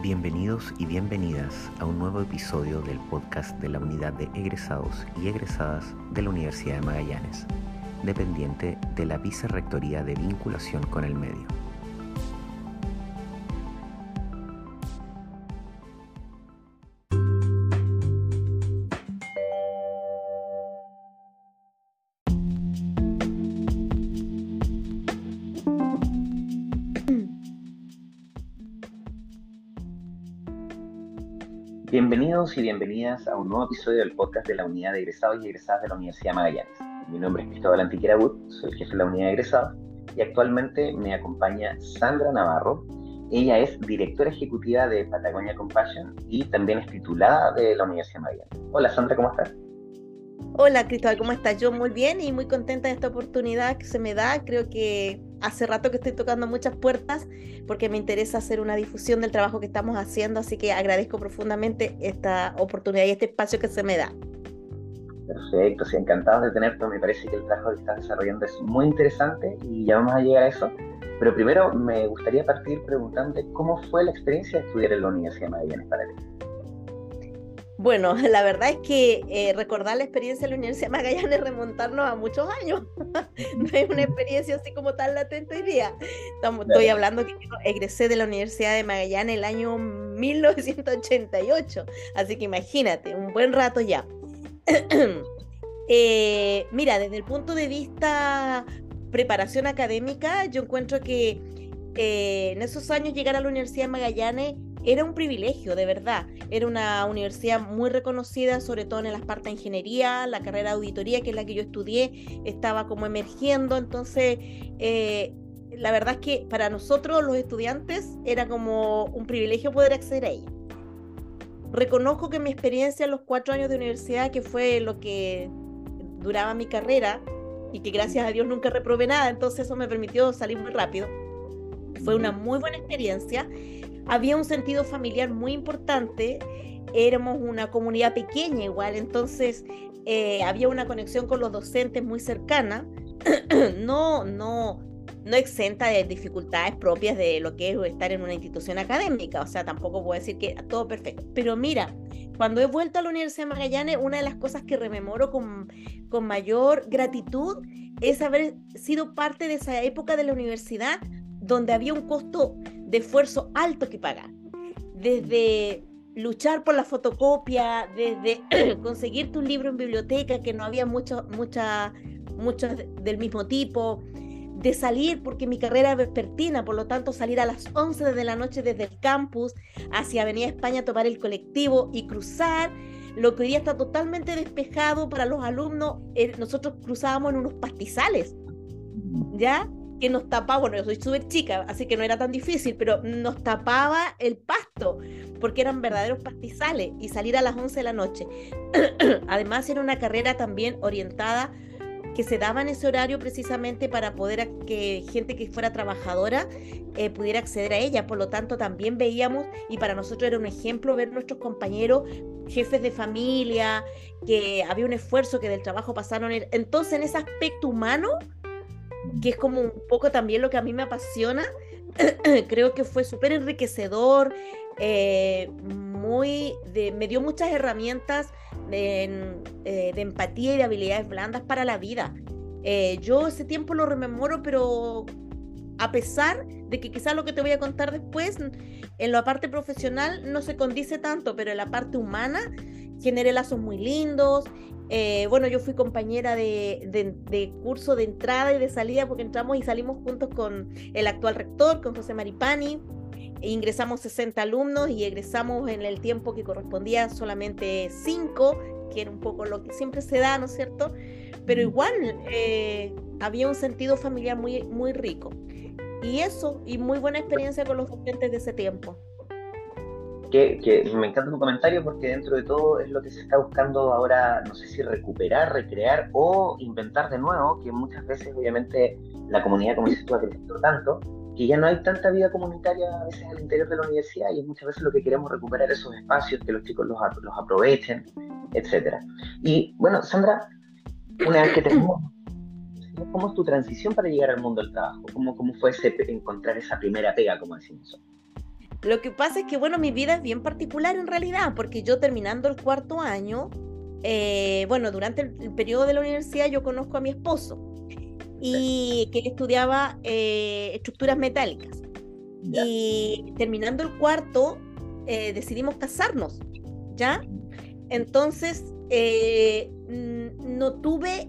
Bienvenidos y bienvenidas a un nuevo episodio del podcast de la Unidad de Egresados y Egresadas de la Universidad de Magallanes, dependiente de la Vicerrectoría de Vinculación con el Medio. Bienvenidos y bienvenidas a un nuevo episodio del podcast de la Unidad de Egresados y Egresadas de la Universidad de Magallanes. Mi nombre es Cristóbal Antiquera Wood, soy jefe de la Unidad de Egresados y actualmente me acompaña Sandra Navarro. Ella es directora ejecutiva de Patagonia Compassion y también es titulada de la Universidad de Magallanes. Hola Sandra, ¿cómo estás? Hola Cristóbal, ¿cómo estás? Yo muy bien y muy contenta de esta oportunidad que se me da. Creo que hace rato que estoy tocando muchas puertas porque me interesa hacer una difusión del trabajo que estamos haciendo, así que agradezco profundamente esta oportunidad y este espacio que se me da. Perfecto, sí, encantado de tenerte. Me parece que el trabajo que estás desarrollando es muy interesante y ya vamos a llegar a eso. Pero primero me gustaría partir preguntando cómo fue la experiencia de estudiar en la Universidad de Magallanes para ti. Bueno, la verdad es que eh, recordar la experiencia de la Universidad de Magallanes es remontarnos a muchos años. no es una experiencia así como tan latente hoy día. Estamos, estoy hablando que yo egresé de la Universidad de Magallanes el año 1988. Así que imagínate, un buen rato ya. eh, mira, desde el punto de vista preparación académica, yo encuentro que eh, en esos años llegar a la Universidad de Magallanes era un privilegio, de verdad. Era una universidad muy reconocida, sobre todo en las partes de ingeniería, la carrera de auditoría, que es la que yo estudié, estaba como emergiendo. Entonces, eh, la verdad es que para nosotros los estudiantes era como un privilegio poder acceder a ella. Reconozco que mi experiencia en los cuatro años de universidad, que fue lo que duraba mi carrera, y que gracias a Dios nunca reprobé nada, entonces eso me permitió salir muy rápido. Fue una muy buena experiencia había un sentido familiar muy importante, éramos una comunidad pequeña igual, entonces eh, había una conexión con los docentes muy cercana, no, no, no exenta de dificultades propias de lo que es estar en una institución académica, o sea, tampoco puedo decir que todo perfecto, pero mira, cuando he vuelto a la Universidad de Magallanes, una de las cosas que rememoro con, con mayor gratitud es haber sido parte de esa época de la universidad donde había un costo de esfuerzo alto que pagar. Desde luchar por la fotocopia, desde conseguirte un libro en biblioteca, que no había muchos mucha, muchos del mismo tipo, de salir, porque mi carrera es vespertina, por lo tanto salir a las 11 de la noche desde el campus hacia Avenida España, tomar el colectivo y cruzar. Lo que hoy día está totalmente despejado para los alumnos, eh, nosotros cruzábamos en unos pastizales, ¿ya? Que nos tapaba, bueno, yo soy súper chica, así que no era tan difícil, pero nos tapaba el pasto, porque eran verdaderos pastizales, y salir a las 11 de la noche. Además, era una carrera también orientada que se daba en ese horario precisamente para poder que gente que fuera trabajadora eh, pudiera acceder a ella. Por lo tanto, también veíamos, y para nosotros era un ejemplo ver nuestros compañeros, jefes de familia, que había un esfuerzo que del trabajo pasaron. Entonces, en ese aspecto humano, que es como un poco también lo que a mí me apasiona. Creo que fue súper enriquecedor, eh, muy me dio muchas herramientas de, eh, de, empatía y de habilidades blandas para la vida. Eh, yo ese tiempo lo rememoro, pero a pesar de que quizás lo que te voy a contar después, en la parte profesional no se condice tanto, pero en la parte humana generé lazos muy lindos eh, bueno, yo fui compañera de, curso de entrada y de salida porque entramos y salimos juntos con el actual rector, con José Maripani. E ingresamos 60 alumnos y egresamos en el tiempo que correspondía solamente 5, que era un poco lo que siempre se da, ¿no es cierto? Pero igual eh, había un sentido familiar muy, muy rico. Y eso, y muy buena experiencia con los docentes de ese tiempo que, me encanta tu comentario porque dentro de todo es lo que se está buscando ahora, no sé si recuperar, recrear o inventar de nuevo, que muchas veces obviamente la comunidad, como dices tú, ha crecido tanto, que ya no hay tanta vida comunitaria a veces al interior de la universidad y muchas veces lo que queremos recuperar esos espacios, que los chicos los, los aprovechen, etcétera. Y bueno, Sandra, una vez que tenemos ¿cómo es tu transición para llegar al mundo del trabajo? ¿Cómo, cómo fue ese, encontrar esa primera pega, como decimos? Lo que pasa es que, bueno, mi vida es bien particular en realidad, porque yo terminando el cuarto año, eh, bueno, durante el, periodo de la universidad yo conozco a mi esposo y que estudiaba eh, estructuras metálicas. Y terminando el cuarto, eh, decidimos casarnos, ¿ya? Entonces, no tuve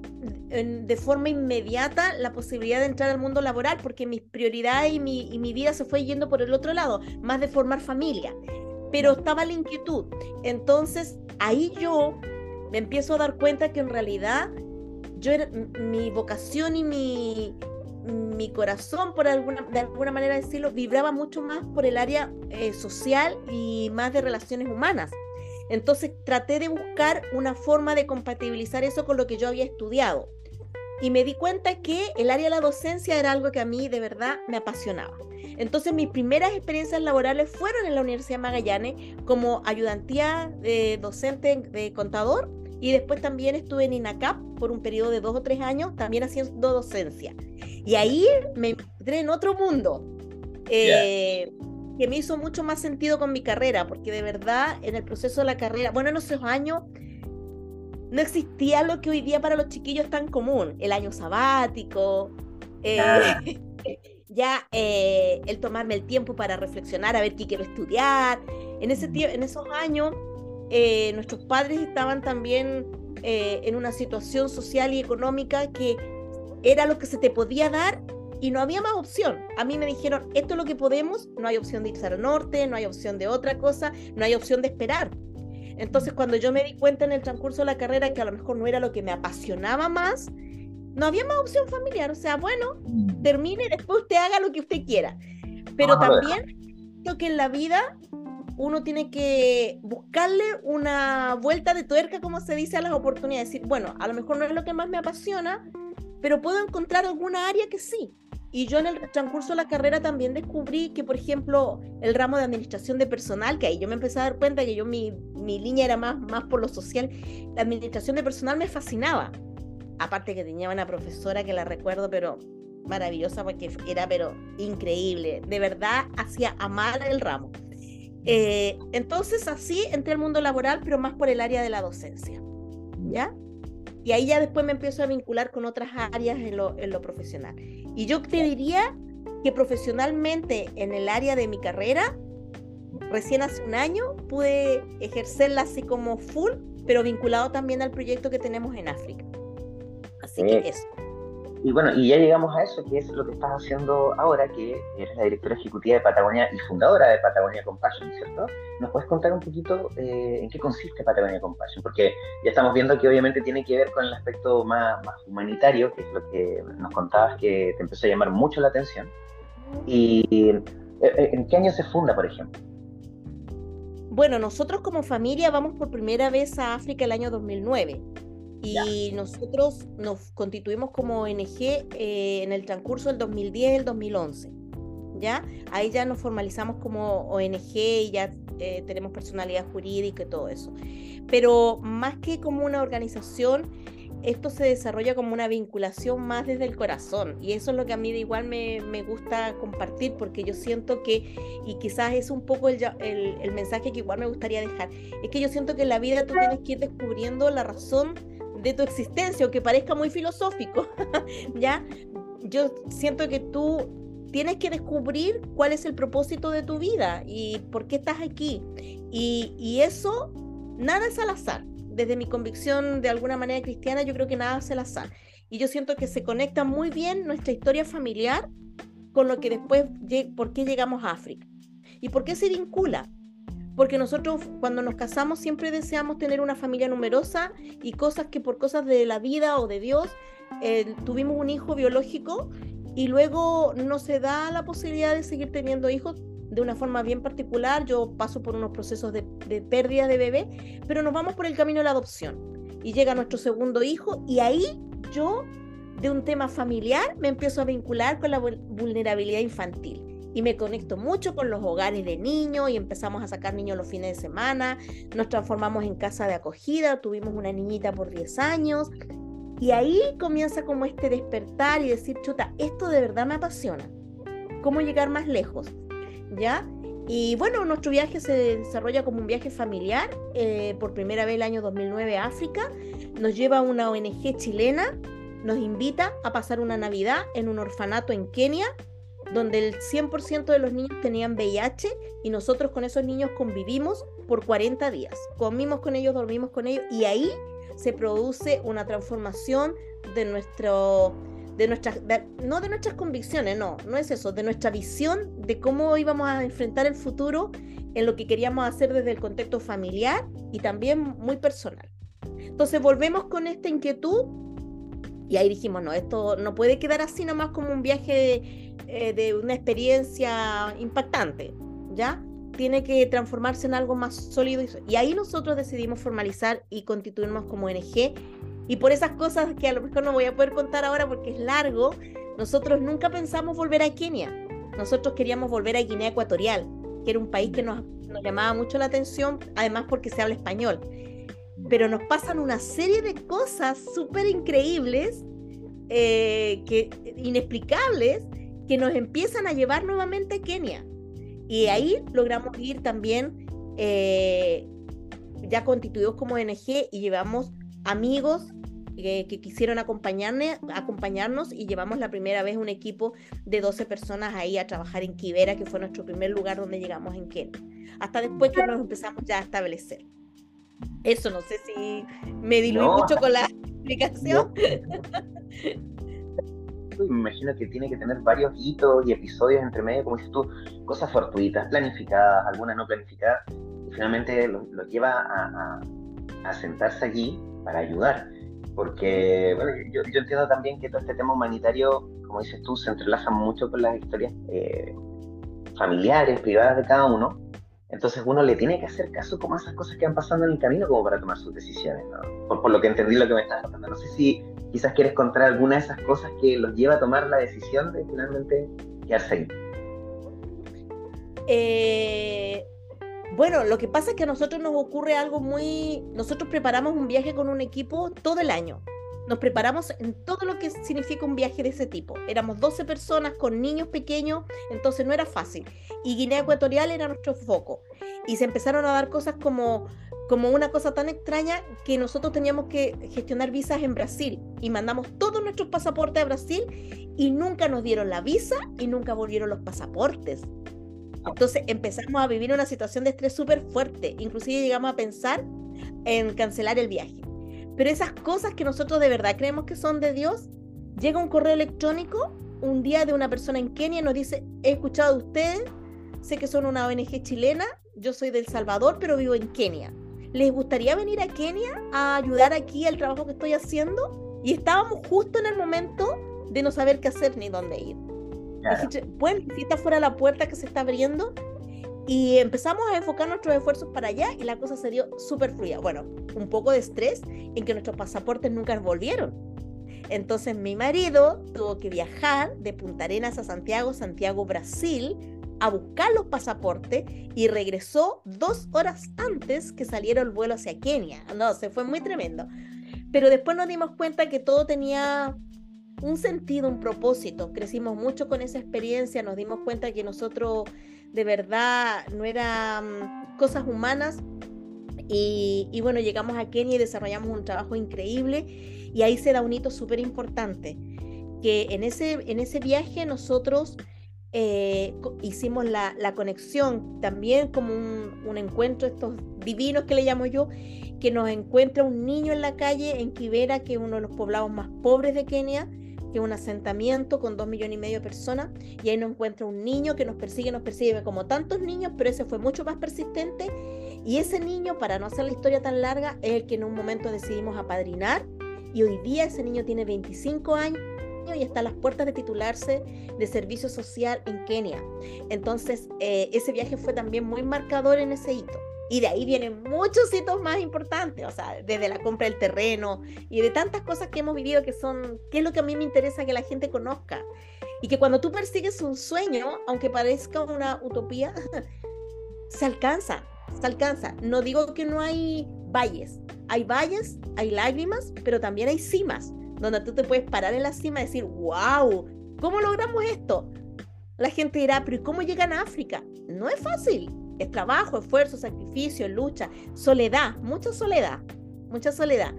de forma inmediata la posibilidad de entrar al mundo laboral porque mis prioridades y mi, y mi vida se fue yendo por el otro lado, más de formar familia. Pero estaba la inquietud. Entonces, ahí yo me empiezo a dar cuenta que en realidad yo era, mi vocación y mi, mi corazón, por alguna, de alguna manera decirlo, vibraba mucho más por el área eh, social y más de relaciones humanas. Entonces traté de buscar una forma de compatibilizar eso con lo que yo había estudiado. Y me di cuenta que el área de la docencia era algo que a mí de verdad me apasionaba. Entonces mis primeras experiencias laborales fueron en la Universidad Magallanes como ayudantía de docente de contador y después también estuve en INACAP por un periodo de dos o tres años también haciendo docencia. Y ahí me encontré en otro mundo. Eh, que me hizo mucho más sentido con mi carrera, porque de verdad en el proceso de la carrera, bueno, en esos años no existía lo que hoy día para los chiquillos es tan común, el año sabático, eh, ya eh, el tomarme el tiempo para reflexionar, a ver qué quiero estudiar. En, ese en esos años eh, nuestros padres estaban también en una situación social y económica que era lo que se te podía dar y no había más opción. A mí me dijeron, esto es lo que podemos, no hay opción de irse al norte, no hay opción de otra cosa, no hay opción de esperar. Entonces, cuando yo me di cuenta en el transcurso de la carrera que a lo mejor no era lo que me apasionaba más, no había más opción familiar. O sea, bueno, mm. termine y después usted haga lo que usted quiera. Pero también creo que en la vida uno tiene que buscarle una vuelta de tuerca, como se dice, a las oportunidades. Decir, bueno, a lo mejor no es lo que más me apasiona, pero puedo encontrar alguna área que sí. Y yo en el transcurso de la carrera también descubrí que, por ejemplo, el ramo de administración de personal, que ahí yo me empecé a dar cuenta que yo mi, mi línea era más, más por lo social, la administración de personal me fascinaba. Aparte que tenía una profesora que la recuerdo, pero maravillosa porque era, pero increíble. De verdad hacía amar el ramo. Eh, entonces así entré al mundo laboral, pero más por el área de la docencia. ¿Ya? Y ahí ya después me empiezo a vincular con otras áreas en lo, en lo profesional. Y yo te diría que profesionalmente en el área de mi carrera, recién hace un año pude ejercerla así como full, pero vinculado también al proyecto que tenemos en África. Así que eso. Y bueno, y ya llegamos a eso, que es lo que estás haciendo ahora, que eres la directora ejecutiva de Patagonia y fundadora de Patagonia Compassion, ¿cierto? ¿Nos puedes contar un poquito eh, en qué consiste Patagonia Compassion? Porque ya estamos viendo que obviamente tiene que ver con el aspecto más, más humanitario, que es lo que nos contabas que te empezó a llamar mucho la atención. ¿Y eh, eh, en qué año se funda, por ejemplo? Bueno, nosotros como familia vamos por primera vez a África el año 2009 y nosotros nos constituimos como ONG eh, en el transcurso del 2010 y el 2011. ¿Ya? Ahí ya nos formalizamos como ONG y ya eh, tenemos personalidad jurídica y todo eso. Pero más que como una organización, esto se desarrolla como una vinculación más desde el corazón. Y eso es lo que a mí de igual me, me gusta compartir, porque yo siento que, y quizás es un poco el, el, el mensaje que igual me gustaría dejar, es que yo siento que en la vida tú tienes que ir descubriendo la razón de tu existencia, aunque parezca muy filosófico, ¿ya? Yo siento que tú tienes que descubrir cuál es el propósito de tu vida y por qué estás aquí. Y, y eso, nada es al azar. Desde mi convicción de alguna manera cristiana, yo creo que nada es al azar. Y yo siento que se conecta muy bien nuestra historia familiar con lo que después, por qué llegamos a África. ¿Y por qué se vincula? Porque nosotros cuando nos casamos siempre deseamos tener una familia numerosa y cosas que por cosas de la vida o de Dios eh, tuvimos un hijo biológico y luego no se da la posibilidad de seguir teniendo hijos de una forma bien particular. Yo paso por unos procesos de, de pérdida de bebé, pero nos vamos por el camino de la adopción. Y llega nuestro segundo hijo y ahí yo, de un tema familiar, me empiezo a vincular con la vulnerabilidad infantil y me conecto mucho con los hogares de niños y empezamos a sacar niños los fines de semana, nos transformamos en casa de acogida, tuvimos una niñita por 10 años y ahí comienza como este despertar y decir, chuta, esto de verdad me apasiona. ¿Cómo llegar más lejos? ¿Ya? Y bueno, nuestro viaje se desarrolla como un viaje familiar. Eh, por primera vez el año 2009 a África. Nos lleva una ONG chilena, nos invita a pasar una Navidad en un orfanato en Kenia, donde el 100% de los niños tenían VIH y nosotros con esos niños convivimos por 40 días. Comimos con ellos, dormimos con ellos y ahí se produce una transformación de nuestro de nuestras no de nuestras convicciones, no, no es eso, de nuestra visión de cómo íbamos a enfrentar el futuro en lo que queríamos hacer desde el contexto familiar y también muy personal. Entonces volvemos con esta inquietud y ahí dijimos, no, esto no puede quedar así nomás como un viaje eh, de una experiencia impactante, ¿ya? Tiene que transformarse en algo más sólido. Y ahí nosotros decidimos formalizar y constituirnos como ONG y por esas cosas que a lo mejor no voy a poder contar ahora porque es largo, nosotros nunca pensamos volver a Kenia. Nosotros queríamos volver a Guinea Ecuatorial, que era un país que nos, llamaba mucho la atención, además porque se habla español. Pero nos pasan una serie de cosas súper increíbles, eh, que, inexplicables, que nos empiezan a llevar nuevamente a Kenia. Y ahí logramos ir también eh, ya constituidos como ONG y llevamos amigos que, quisieron acompañarnos y llevamos la primera vez un equipo de 12 personas ahí a trabajar en Kibera, que fue nuestro primer lugar donde llegamos en Kenia. Hasta después que nos empezamos ya a establecer. Eso no sé si me diluí mucho con la explicación. me imagino que tiene que tener varios hitos y episodios entre medio, como dices tú, cosas fortuitas, planificadas, algunas no planificadas, y finalmente los lo lleva a, a, sentarse allí para ayudar. Porque bueno, yo, entiendo también que todo este tema humanitario, como dices tú, se entrelaza mucho con las historias eh, familiares, privadas de cada uno. Entonces uno le tiene que hacer caso como a esas cosas que van pasando en el camino como para tomar sus decisiones, ¿no? Por, por lo que entendí lo que me estás contando. No sé si quizás quieres contar alguna de esas cosas que los lleva a tomar la decisión de finalmente quedarse ahí. Eh, bueno, lo que pasa es que a nosotros nos ocurre algo muy... Nosotros preparamos un viaje con un equipo todo el año. Nos preparamos en todo lo que significa un viaje de ese tipo. Éramos 12 personas con niños pequeños, entonces no era fácil. Y Guinea Ecuatorial era nuestro foco. Y se empezaron a dar cosas como, como una cosa tan extraña que nosotros teníamos que gestionar visas en Brasil. Y mandamos todos nuestros pasaportes a Brasil y nunca nos dieron la visa y nunca volvieron los pasaportes. Entonces empezamos a vivir una situación de estrés súper fuerte, inclusive llegamos a pensar en cancelar el viaje. Pero esas cosas que nosotros de verdad creemos que son de Dios, llega un correo electrónico un día de una persona en Kenia y nos dice, he escuchado de ustedes, sé que son una ONG chilena, yo soy del Salvador, pero vivo en Kenia. ¿Les gustaría venir a Kenia a ayudar aquí al trabajo que estoy haciendo? Y estábamos justo en el momento de no saber qué hacer ni dónde ir bueno, si está fuera la puerta que se está abriendo y empezamos a enfocar nuestros esfuerzos para allá y la cosa se dio súper fluida. Bueno, un poco de estrés en que nuestros pasaportes nunca volvieron. Entonces mi marido tuvo que viajar de Punta Arenas a Santiago, Santiago, Brasil, a buscar los pasaportes y regresó dos horas antes que saliera el vuelo hacia Kenia. No, se fue muy tremendo. Pero después nos dimos cuenta que todo tenía un sentido, un propósito. Crecimos mucho con esa experiencia, nos dimos cuenta que nosotros de verdad no eran cosas humanas. Y, bueno, llegamos a Kenia y desarrollamos un trabajo increíble y ahí se da un hito súper importante, que en ese, en ese viaje nosotros eh, hicimos la, conexión también como un, un, encuentro, estos divinos que le llamo yo, que nos encuentra un niño en la calle en Kibera, que es uno de los poblados más pobres de Kenia, que es un asentamiento con dos millones y medio de personas, y ahí nos encuentra un niño que nos persigue, nos persigue como tantos niños, pero ese fue mucho más persistente, y ese niño, para no hacer la historia tan larga, es el que en un momento decidimos apadrinar, y hoy día ese niño tiene 25 años y está a las puertas de titularse de servicio social en Kenia. Entonces, eh, ese viaje fue también muy marcador en ese hito. Y de ahí vienen muchos hitos más importantes, o sea, desde la compra del terreno y de tantas cosas que hemos vivido que son, que es lo que a mí me interesa que la gente conozca. Y que cuando tú persigues un sueño, aunque parezca una utopía, se alcanza, se alcanza. No digo que no hay valles, hay valles, hay lágrimas, pero también hay cimas, donde tú te puedes parar en la cima y decir, wow, ¿cómo logramos esto? La gente dirá, pero ¿y cómo llegan a África? No es fácil. Es trabajo, esfuerzo, sacrificio, lucha, soledad, mucha soledad, mucha soledad.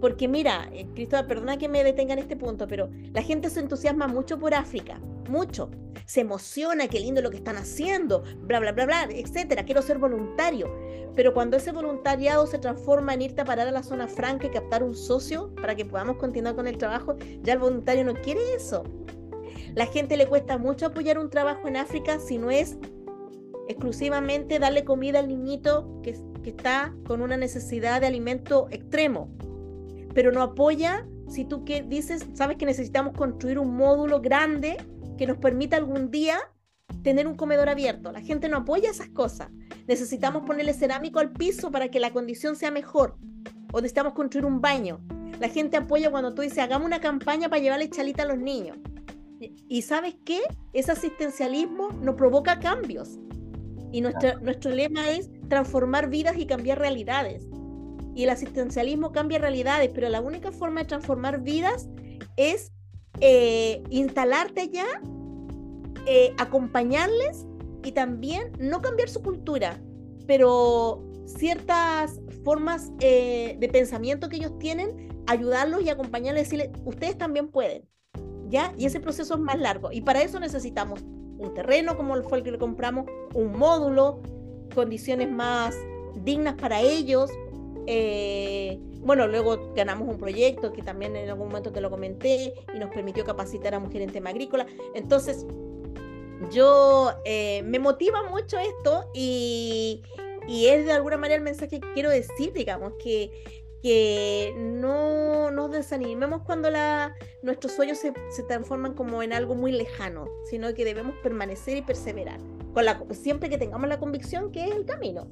Porque mira, eh, Cristóbal, perdona que me detenga en este punto, pero la gente se entusiasma mucho por África, mucho. Se emociona, qué lindo lo que están haciendo, bla, bla, bla, bla, etcétera. Quiero ser voluntario. Pero cuando ese voluntariado se transforma en irte a parar a la zona franca y captar un socio para que podamos continuar con el trabajo, ya el voluntario no quiere eso. La gente le cuesta mucho apoyar un trabajo en África si no es exclusivamente darle comida al niñito que, que está con una necesidad de alimento extremo pero no apoya si tú que dices, sabes que necesitamos construir un módulo grande que nos permita algún día tener un comedor abierto. La gente no apoya esas cosas. Necesitamos ponerle cerámico al piso para que la condición sea mejor. O necesitamos construir un baño. La gente apoya cuando tú dices, hagamos una campaña para llevarle chalita a los niños. Y sabes qué? Ese asistencialismo nos provoca cambios. Y nuestro, nuestro lema es transformar vidas y cambiar realidades y el asistencialismo cambia realidades, pero la única forma de transformar vidas es eh, instalarte allá, eh, acompañarles y también no cambiar su cultura, pero ciertas formas eh, de pensamiento que ellos tienen, ayudarlos y acompañarles, decirles, ustedes también pueden, ¿ya? Y ese proceso es más largo. Y para eso necesitamos un terreno como fue el que le compramos, un módulo, condiciones más dignas para ellos, eh, bueno, luego ganamos un proyecto que también en algún momento te lo comenté y nos permitió capacitar a mujeres en tema agrícola. Entonces, yo eh, me motiva mucho esto y, es de alguna manera el mensaje que quiero decir, digamos, que, que no nos desanimemos cuando la, nuestros sueños se, se, transforman como en algo muy lejano, sino que debemos permanecer y perseverar, con la, siempre que tengamos la convicción que es el camino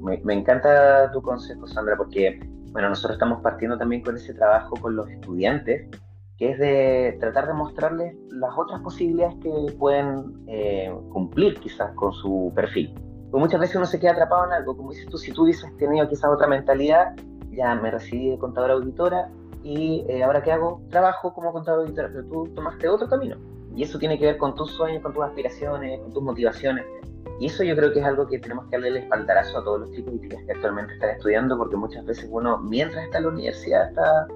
me, encanta tu consejo, Sandra, porque bueno, nosotros estamos partiendo también con ese trabajo con los estudiantes, que es de tratar de mostrarles las otras posibilidades que pueden eh, cumplir quizás con su perfil. Porque muchas veces uno se queda atrapado en algo, como dices tú, si tú dices tenido quizás otra mentalidad, ya me recibí de contadora auditora y eh, ahora qué hago, trabajo como contadora auditora, pero tú tomaste otro camino. Y eso tiene que ver con tus sueños, con tus aspiraciones, con tus motivaciones. Y eso yo creo que es algo que tenemos que darle el espaldarazo a todos los chicos y chicas que actualmente están estudiando, porque muchas veces uno, mientras está en la universidad, está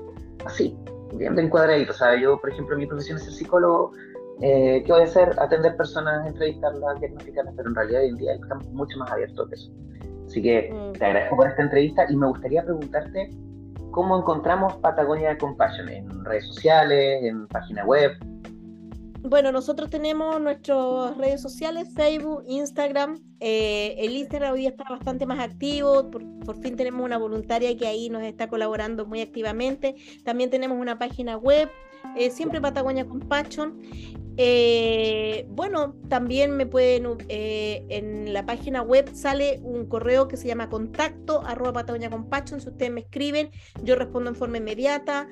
así, bien encuadradito. O sea, yo, por ejemplo, mi profesión es ser psicólogo, eh, ¿qué voy a hacer? Atender personas, entrevistarlas, diagnosticarlas, pero en realidad hoy en día estamos mucho más abiertos que eso. Así que mm. te agradezco por esta entrevista y me gustaría preguntarte cómo encontramos Patagonia Compassion en redes sociales, en página web, bueno, nosotros tenemos nuestras redes sociales, Facebook, Instagram. Eh, el Instagram hoy está bastante más activo. Por, fin tenemos una voluntaria que ahí nos está colaborando muy activamente. También tenemos una página web, eh, siempre Patagonia Compassion. Eh, bueno, también me pueden, eh, en la página web sale un correo que se llama contacto arroba Patagonia. Si ustedes me escriben, yo respondo en forma inmediata.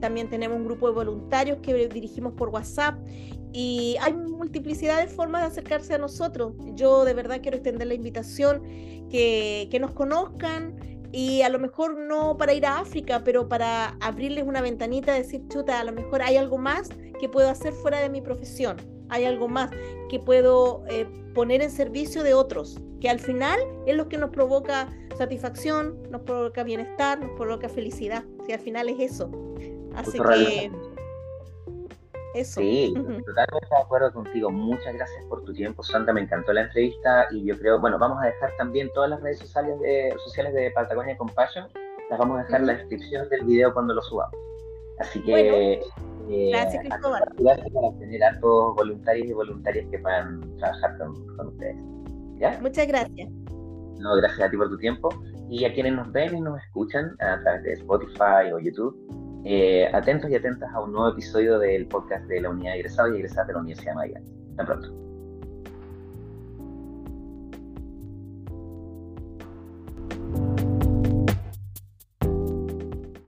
También tenemos un grupo de voluntarios que dirigimos por WhatsApp y hay multiplicidad de formas de acercarse a nosotros. Yo de verdad quiero extender la invitación que, que nos conozcan, y a lo mejor no para ir a África, pero para abrirles una ventanita, decir, chuta, a lo mejor hay algo más que puedo hacer fuera de mi profesión, hay algo más que puedo eh, poner en servicio de otros, que al final es lo que nos provoca satisfacción, nos provoca bienestar, nos provoca felicidad, si al final es eso. Así que... Sí, totalmente de acuerdo contigo. Muchas gracias por tu tiempo, Santa. Me encantó la entrevista y yo creo, bueno, vamos a dejar también todas las redes sociales de, sociales de Patagonia Compassion. Las vamos a dejar en la descripción del video cuando lo subamos. Así que eh, gracias, Cristóbal. Para tener a todos voluntarios y voluntarias que puedan trabajar con, con ustedes. ¿Ya? Muchas gracias. No, gracias a ti por tu tiempo. Y a quienes nos ven y nos escuchan a través de Spotify o YouTube, eh, atentos y atentas a un nuevo episodio del podcast de la Unidad de Egresados y Egresadas de la Universidad de Hasta pronto.